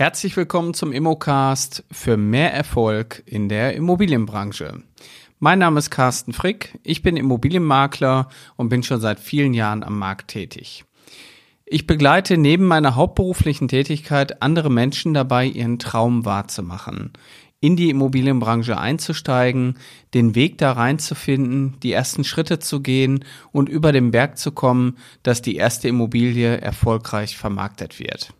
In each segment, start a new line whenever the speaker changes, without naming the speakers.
Herzlich willkommen zum Immocast für mehr Erfolg in der Immobilienbranche. Mein Name ist Carsten Frick, ich bin Immobilienmakler und bin schon seit vielen Jahren am Markt tätig. Ich begleite neben meiner hauptberuflichen Tätigkeit andere Menschen dabei, ihren Traum wahrzumachen, in die Immobilienbranche einzusteigen, den Weg da reinzufinden, die ersten Schritte zu gehen und über den Berg zu kommen, dass die erste Immobilie erfolgreich vermarktet wird.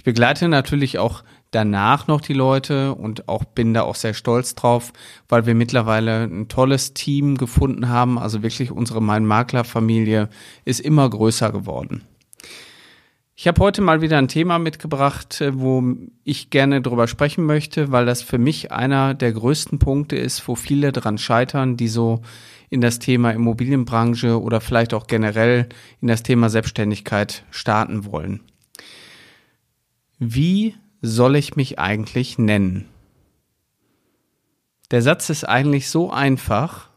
Ich begleite natürlich auch danach noch die Leute und auch bin da auch sehr stolz drauf, weil wir mittlerweile ein tolles Team gefunden haben. Also wirklich unsere Mein Makler Familie ist immer größer geworden. Ich habe heute mal wieder ein Thema mitgebracht, äh, wo ich gerne drüber sprechen möchte, weil das für mich einer der größten Punkte ist, wo viele dran scheitern, die so in das Thema Immobilienbranche oder vielleicht auch generell in das Thema Selbstständigkeit starten wollen. Wie soll ich mich eigentlich nennen? Der Satz ist eigentlich so einfach,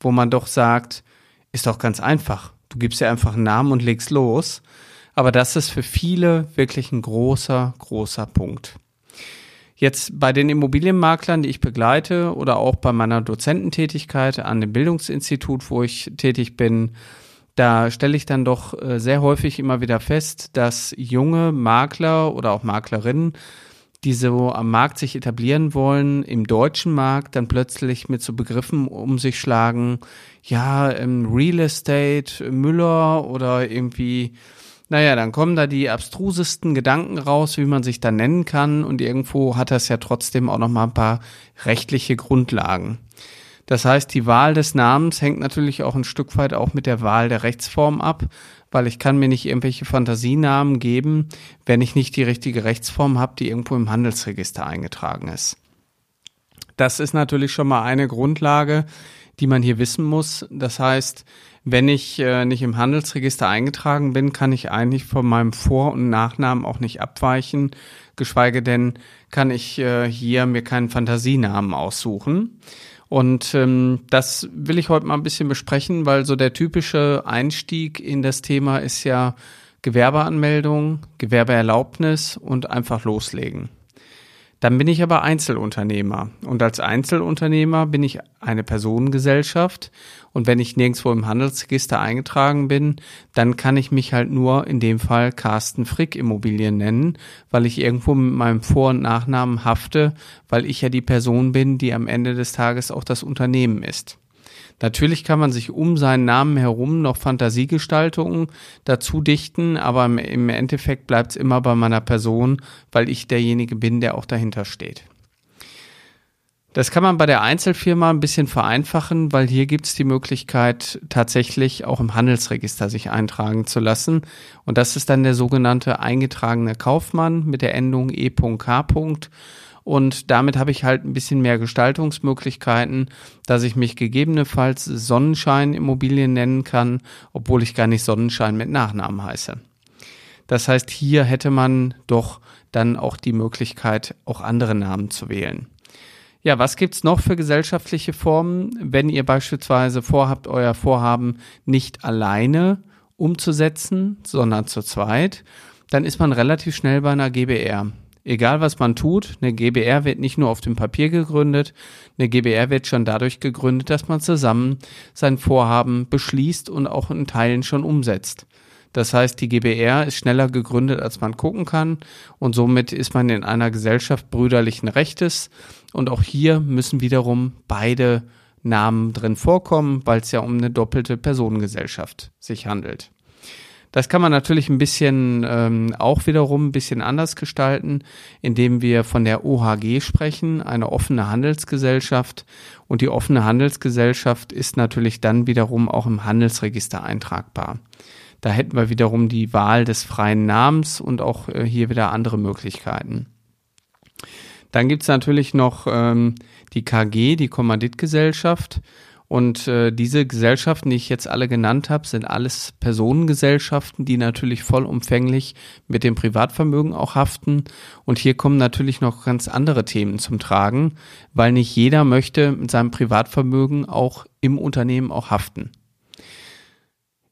wo man doch sagt, ist doch ganz einfach. Du gibst dir einfach einen Namen und legst los. Aber das ist für viele wirklich ein großer, großer Punkt. Jetzt bei den Immobilienmaklern, die ich begleite oder auch bei meiner Dozententätigkeit an dem Bildungsinstitut, wo ich tätig bin, da stelle ich dann doch äh, sehr häufig immer wieder fest, dass junge Makler oder auch Maklerinnen, die so am Markt sich etablieren wollen, im deutschen Markt dann plötzlich mit so Begriffen um sich schlagen, ja, ähm, Real Estate, Müller oder irgendwie naja, dann kommen da die abstrusesten Gedanken raus, wie man sich da nennen kann und irgendwo hat das ja trotzdem auch noch mal ein paar rechtliche Grundlagen. Das heißt, die Wahl des Namens hängt natürlich auch ein Stück weit auch mit der Wahl der Rechtsform ab, weil ich kann mir nicht irgendwelche Fantasienamen geben, wenn ich nicht die richtige Rechtsform habe, die irgendwo im Handelsregister eingetragen ist. Das ist natürlich schon mal eine Grundlage, die man hier wissen muss. Das heißt, wenn ich äh, nicht im Handelsregister eingetragen bin, kann ich eigentlich von meinem Vor- und Nachnamen auch nicht abweichen, geschweige denn kann ich äh, hier mir keinen Fantasienamen aussuchen. Und ähm, das will ich heute mal ein bisschen besprechen, weil so der typische Einstieg in das Thema ist ja Gewerbeanmeldung, Gewerbeerlaubnis und einfach loslegen. Dann bin ich aber Einzelunternehmer. Und als Einzelunternehmer bin ich eine Personengesellschaft. Und wenn ich nirgendwo im Handelsregister eingetragen bin, dann kann ich mich halt nur in dem Fall Carsten Frick Immobilien nennen, weil ich irgendwo mit meinem Vor- und Nachnamen hafte, weil ich ja die Person bin, die am Ende des Tages auch das Unternehmen ist. Natürlich kann man sich um seinen Namen herum noch Fantasiegestaltungen dazu dichten, aber im Endeffekt bleibt es immer bei meiner Person, weil ich derjenige bin, der auch dahinter steht. Das kann man bei der Einzelfirma ein bisschen vereinfachen, weil hier gibt es die Möglichkeit, tatsächlich auch im Handelsregister sich eintragen zu lassen. Und das ist dann der sogenannte eingetragene Kaufmann mit der Endung E.K. Und damit habe ich halt ein bisschen mehr Gestaltungsmöglichkeiten, dass ich mich gegebenenfalls Sonnenschein Immobilien nennen kann, obwohl ich gar nicht Sonnenschein mit Nachnamen heiße. Das heißt, hier hätte man doch dann auch die Möglichkeit, auch andere Namen zu wählen. Ja, was gibt's noch für gesellschaftliche Formen, wenn ihr beispielsweise vorhabt, euer Vorhaben nicht alleine umzusetzen, sondern zu zweit? Dann ist man relativ schnell bei einer GBR egal was man tut, eine GBR wird nicht nur auf dem Papier gegründet, eine GBR wird schon dadurch gegründet, dass man zusammen sein Vorhaben beschließt und auch in Teilen schon umsetzt. Das heißt, die GBR ist schneller gegründet, als man gucken kann und somit ist man in einer Gesellschaft brüderlichen Rechtes und auch hier müssen wiederum beide Namen drin vorkommen, weil es ja um eine doppelte Personengesellschaft sich handelt. Das kann man natürlich ein bisschen ähm, auch wiederum ein bisschen anders gestalten, indem wir von der OHG sprechen, eine offene Handelsgesellschaft. Und die offene Handelsgesellschaft ist natürlich dann wiederum auch im Handelsregister eintragbar. Da hätten wir wiederum die Wahl des freien Namens und auch äh, hier wieder andere Möglichkeiten. Dann gibt's natürlich noch ähm, die KG, die Kommanditgesellschaft. Und äh, diese Gesellschaften, die ich jetzt alle genannt habe, sind alles Personengesellschaften, die natürlich vollumfänglich mit dem Privatvermögen auch haften. Und hier kommen natürlich noch ganz andere Themen zum Tragen, weil nicht jeder möchte mit seinem Privatvermögen auch im Unternehmen auch haften.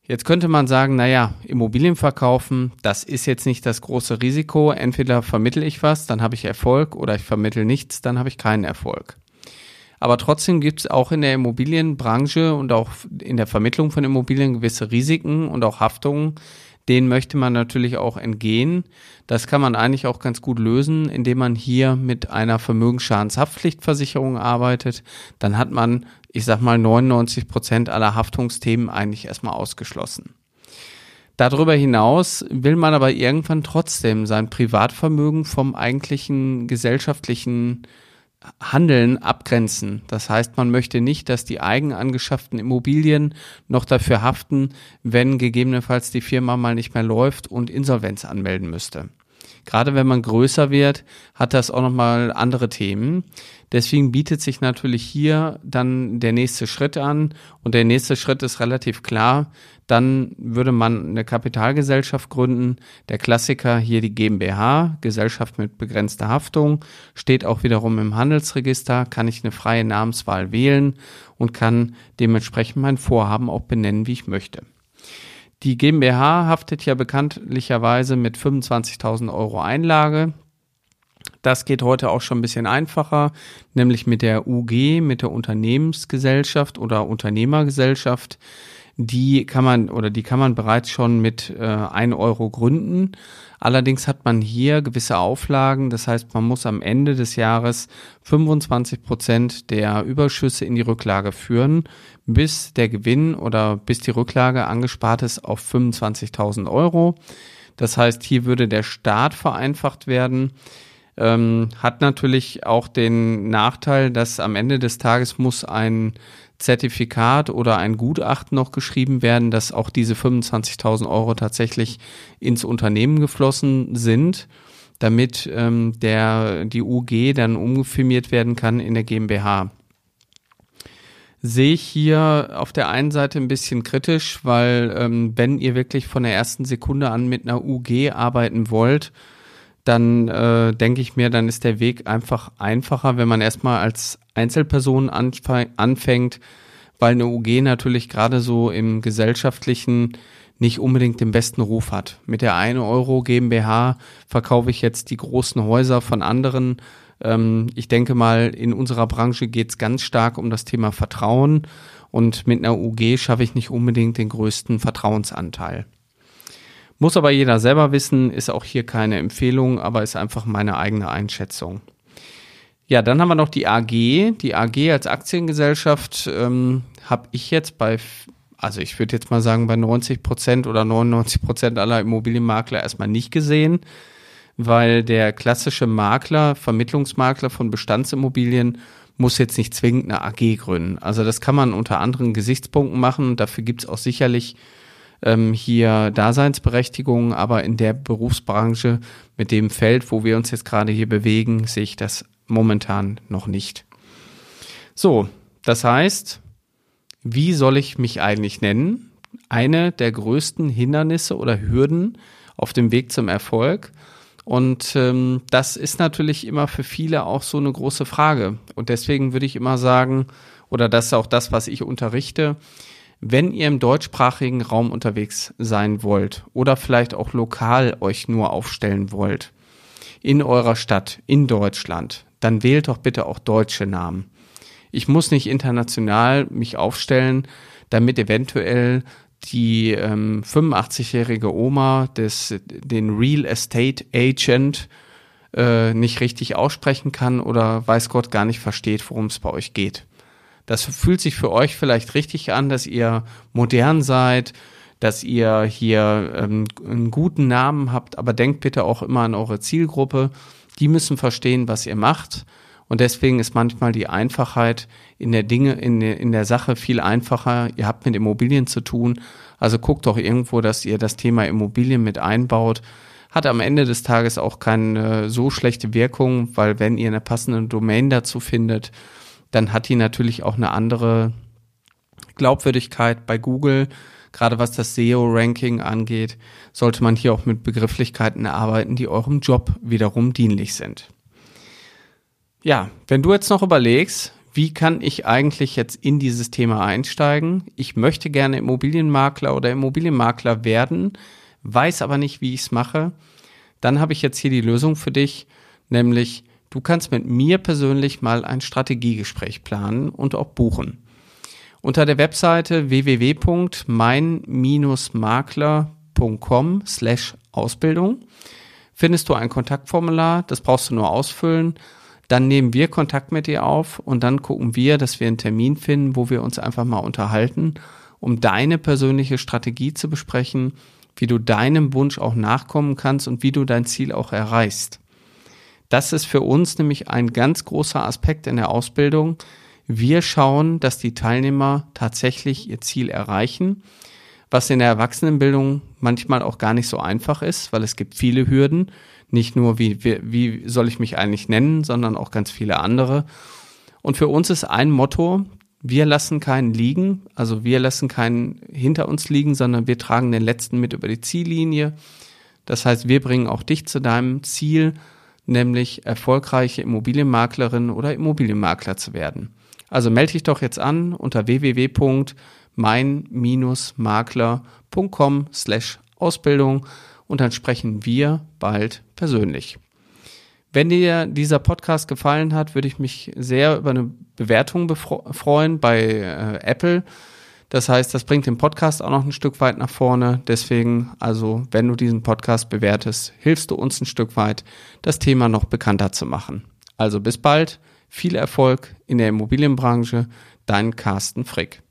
Jetzt könnte man sagen, naja, Immobilien verkaufen, das ist jetzt nicht das große Risiko. Entweder vermittel ich was, dann habe ich Erfolg, oder ich vermittel nichts, dann habe ich keinen Erfolg. Aber trotzdem gibt es auch in der Immobilienbranche und auch in der Vermittlung von Immobilien gewisse Risiken und auch Haftungen, denen möchte man natürlich auch entgehen. Das kann man eigentlich auch ganz gut lösen, indem man hier mit einer Vermögensschadenshaftpflichtversicherung arbeitet. Dann hat man, ich sag mal, 99 Prozent aller Haftungsthemen eigentlich erstmal ausgeschlossen. Darüber hinaus will man aber irgendwann trotzdem sein Privatvermögen vom eigentlichen gesellschaftlichen Handeln abgrenzen. Das heißt, man möchte nicht, dass die eigenangeschafften Immobilien noch dafür haften, wenn gegebenenfalls die Firma mal nicht mehr läuft und Insolvenz anmelden müsste. Gerade wenn man größer wird, hat das auch nochmal andere Themen. Deswegen bietet sich natürlich hier dann der nächste Schritt an. Und der nächste Schritt ist relativ klar. Dann würde man eine Kapitalgesellschaft gründen. Der Klassiker hier die GmbH, Gesellschaft mit begrenzter Haftung, steht auch wiederum im Handelsregister, kann ich eine freie Namenswahl wählen und kann dementsprechend mein Vorhaben auch benennen, wie ich möchte. Die GmbH haftet ja bekanntlicherweise mit 25.000 Euro Einlage. Das geht heute auch schon ein bisschen einfacher, nämlich mit der UG, mit der Unternehmensgesellschaft oder Unternehmergesellschaft die kann man oder die kann man bereits schon mit äh, 1 Euro gründen. Allerdings hat man hier gewisse Auflagen. Das heißt, man muss am Ende des Jahres 25 Prozent der Überschüsse in die Rücklage führen, bis der Gewinn oder bis die Rücklage angespart ist auf 25.000 Euro. Das heißt, hier würde der Staat vereinfacht werden. Ähm, hat natürlich auch den Nachteil, dass am Ende des Tages muss ein Zertifikat oder ein Gutachten noch geschrieben werden, dass auch diese 25.000 Euro tatsächlich ins Unternehmen geflossen sind, damit ähm, der, die UG dann umgefirmiert werden kann in der GmbH. Sehe ich hier auf der einen Seite ein bisschen kritisch, weil ähm, wenn ihr wirklich von der ersten Sekunde an mit einer UG arbeiten wollt, dann äh, denke ich mir, dann ist der Weg einfach einfacher, wenn man erstmal als Einzelperson anfängt, weil eine UG natürlich gerade so im gesellschaftlichen nicht unbedingt den besten Ruf hat. Mit der 1 Euro GmbH verkaufe ich jetzt die großen Häuser von anderen. Ähm, ich denke mal, in unserer Branche geht es ganz stark um das Thema Vertrauen und mit einer UG schaffe ich nicht unbedingt den größten Vertrauensanteil. Muss aber jeder selber wissen, ist auch hier keine Empfehlung, aber ist einfach meine eigene Einschätzung. Ja, dann haben wir noch die AG. Die AG als Aktiengesellschaft ähm, habe ich jetzt bei, also ich würde jetzt mal sagen, bei 90 Prozent oder 99 Prozent aller Immobilienmakler erstmal nicht gesehen, weil der klassische Makler, Vermittlungsmakler von Bestandsimmobilien muss jetzt nicht zwingend eine AG gründen. Also das kann man unter anderen Gesichtspunkten machen. Dafür gibt es auch sicherlich ähm, hier Daseinsberechtigung, aber in der Berufsbranche, mit dem Feld, wo wir uns jetzt gerade hier bewegen, sehe ich das momentan noch nicht. So, das heißt, wie soll ich mich eigentlich nennen? Eine der größten Hindernisse oder Hürden auf dem Weg zum Erfolg. Und ähm, das ist natürlich immer für viele auch so eine große Frage. Und deswegen würde ich immer sagen, oder das ist auch das, was ich unterrichte, wenn ihr im deutschsprachigen Raum unterwegs sein wollt oder vielleicht auch lokal euch nur aufstellen wollt, in eurer Stadt, in Deutschland, dann wählt doch bitte auch deutsche Namen. Ich muss nicht international mich aufstellen, damit eventuell die ähm, 85-jährige Oma des, den Real Estate Agent äh, nicht richtig aussprechen kann oder weiß Gott gar nicht versteht, worum es bei euch geht. Das fühlt sich für euch vielleicht richtig an, dass ihr modern seid, dass ihr hier ähm, einen guten Namen habt, aber denkt bitte auch immer an eure Zielgruppe. Die müssen verstehen, was ihr macht. Und deswegen ist manchmal die Einfachheit in der Dinge, in in der Sache viel einfacher. Ihr habt mit Immobilien zu tun. Also guckt doch irgendwo, dass ihr das Thema Immobilien mit einbaut. Hat am Ende des Tages auch keine so schlechte Wirkung, weil wenn ihr eine passende Domain dazu findet, dann hat die natürlich auch eine andere Glaubwürdigkeit bei Google. Gerade was das SEO-Ranking angeht, sollte man hier auch mit Begrifflichkeiten arbeiten, die eurem Job wiederum dienlich sind. Ja, wenn du jetzt noch überlegst, wie kann ich eigentlich jetzt in dieses Thema einsteigen? Ich möchte gerne Immobilienmakler oder Immobilienmakler werden, weiß aber nicht, wie ich es mache. Dann habe ich jetzt hier die Lösung für dich, nämlich du kannst mit mir persönlich mal ein Strategiegespräch planen und auch buchen. Unter der Webseite www.mein-makler.com slash Ausbildung findest du ein Kontaktformular, das brauchst du nur ausfüllen dann nehmen wir Kontakt mit dir auf und dann gucken wir, dass wir einen Termin finden, wo wir uns einfach mal unterhalten, um deine persönliche Strategie zu besprechen, wie du deinem Wunsch auch nachkommen kannst und wie du dein Ziel auch erreichst. Das ist für uns nämlich ein ganz großer Aspekt in der Ausbildung. Wir schauen, dass die Teilnehmer tatsächlich ihr Ziel erreichen, was in der Erwachsenenbildung manchmal auch gar nicht so einfach ist, weil es gibt viele Hürden nicht nur, wie, wie, wie soll ich mich eigentlich nennen, sondern auch ganz viele andere. Und für uns ist ein Motto, wir lassen keinen liegen, also wir lassen keinen hinter uns liegen, sondern wir tragen den letzten mit über die Ziellinie. Das heißt, wir bringen auch dich zu deinem Ziel, nämlich erfolgreiche Immobilienmaklerin oder Immobilienmakler zu werden. Also melde dich doch jetzt an unter www.mein-makler.com slash Ausbildung und dann sprechen wir bald persönlich. Wenn dir dieser Podcast gefallen hat, würde ich mich sehr über eine Bewertung freuen bei äh, Apple. Das heißt, das bringt den Podcast auch noch ein Stück weit nach vorne. Deswegen, also, wenn du diesen Podcast bewertest, hilfst du uns ein Stück weit, das Thema noch bekannter zu machen. Also bis bald, viel Erfolg in der Immobilienbranche, dein Carsten Frick.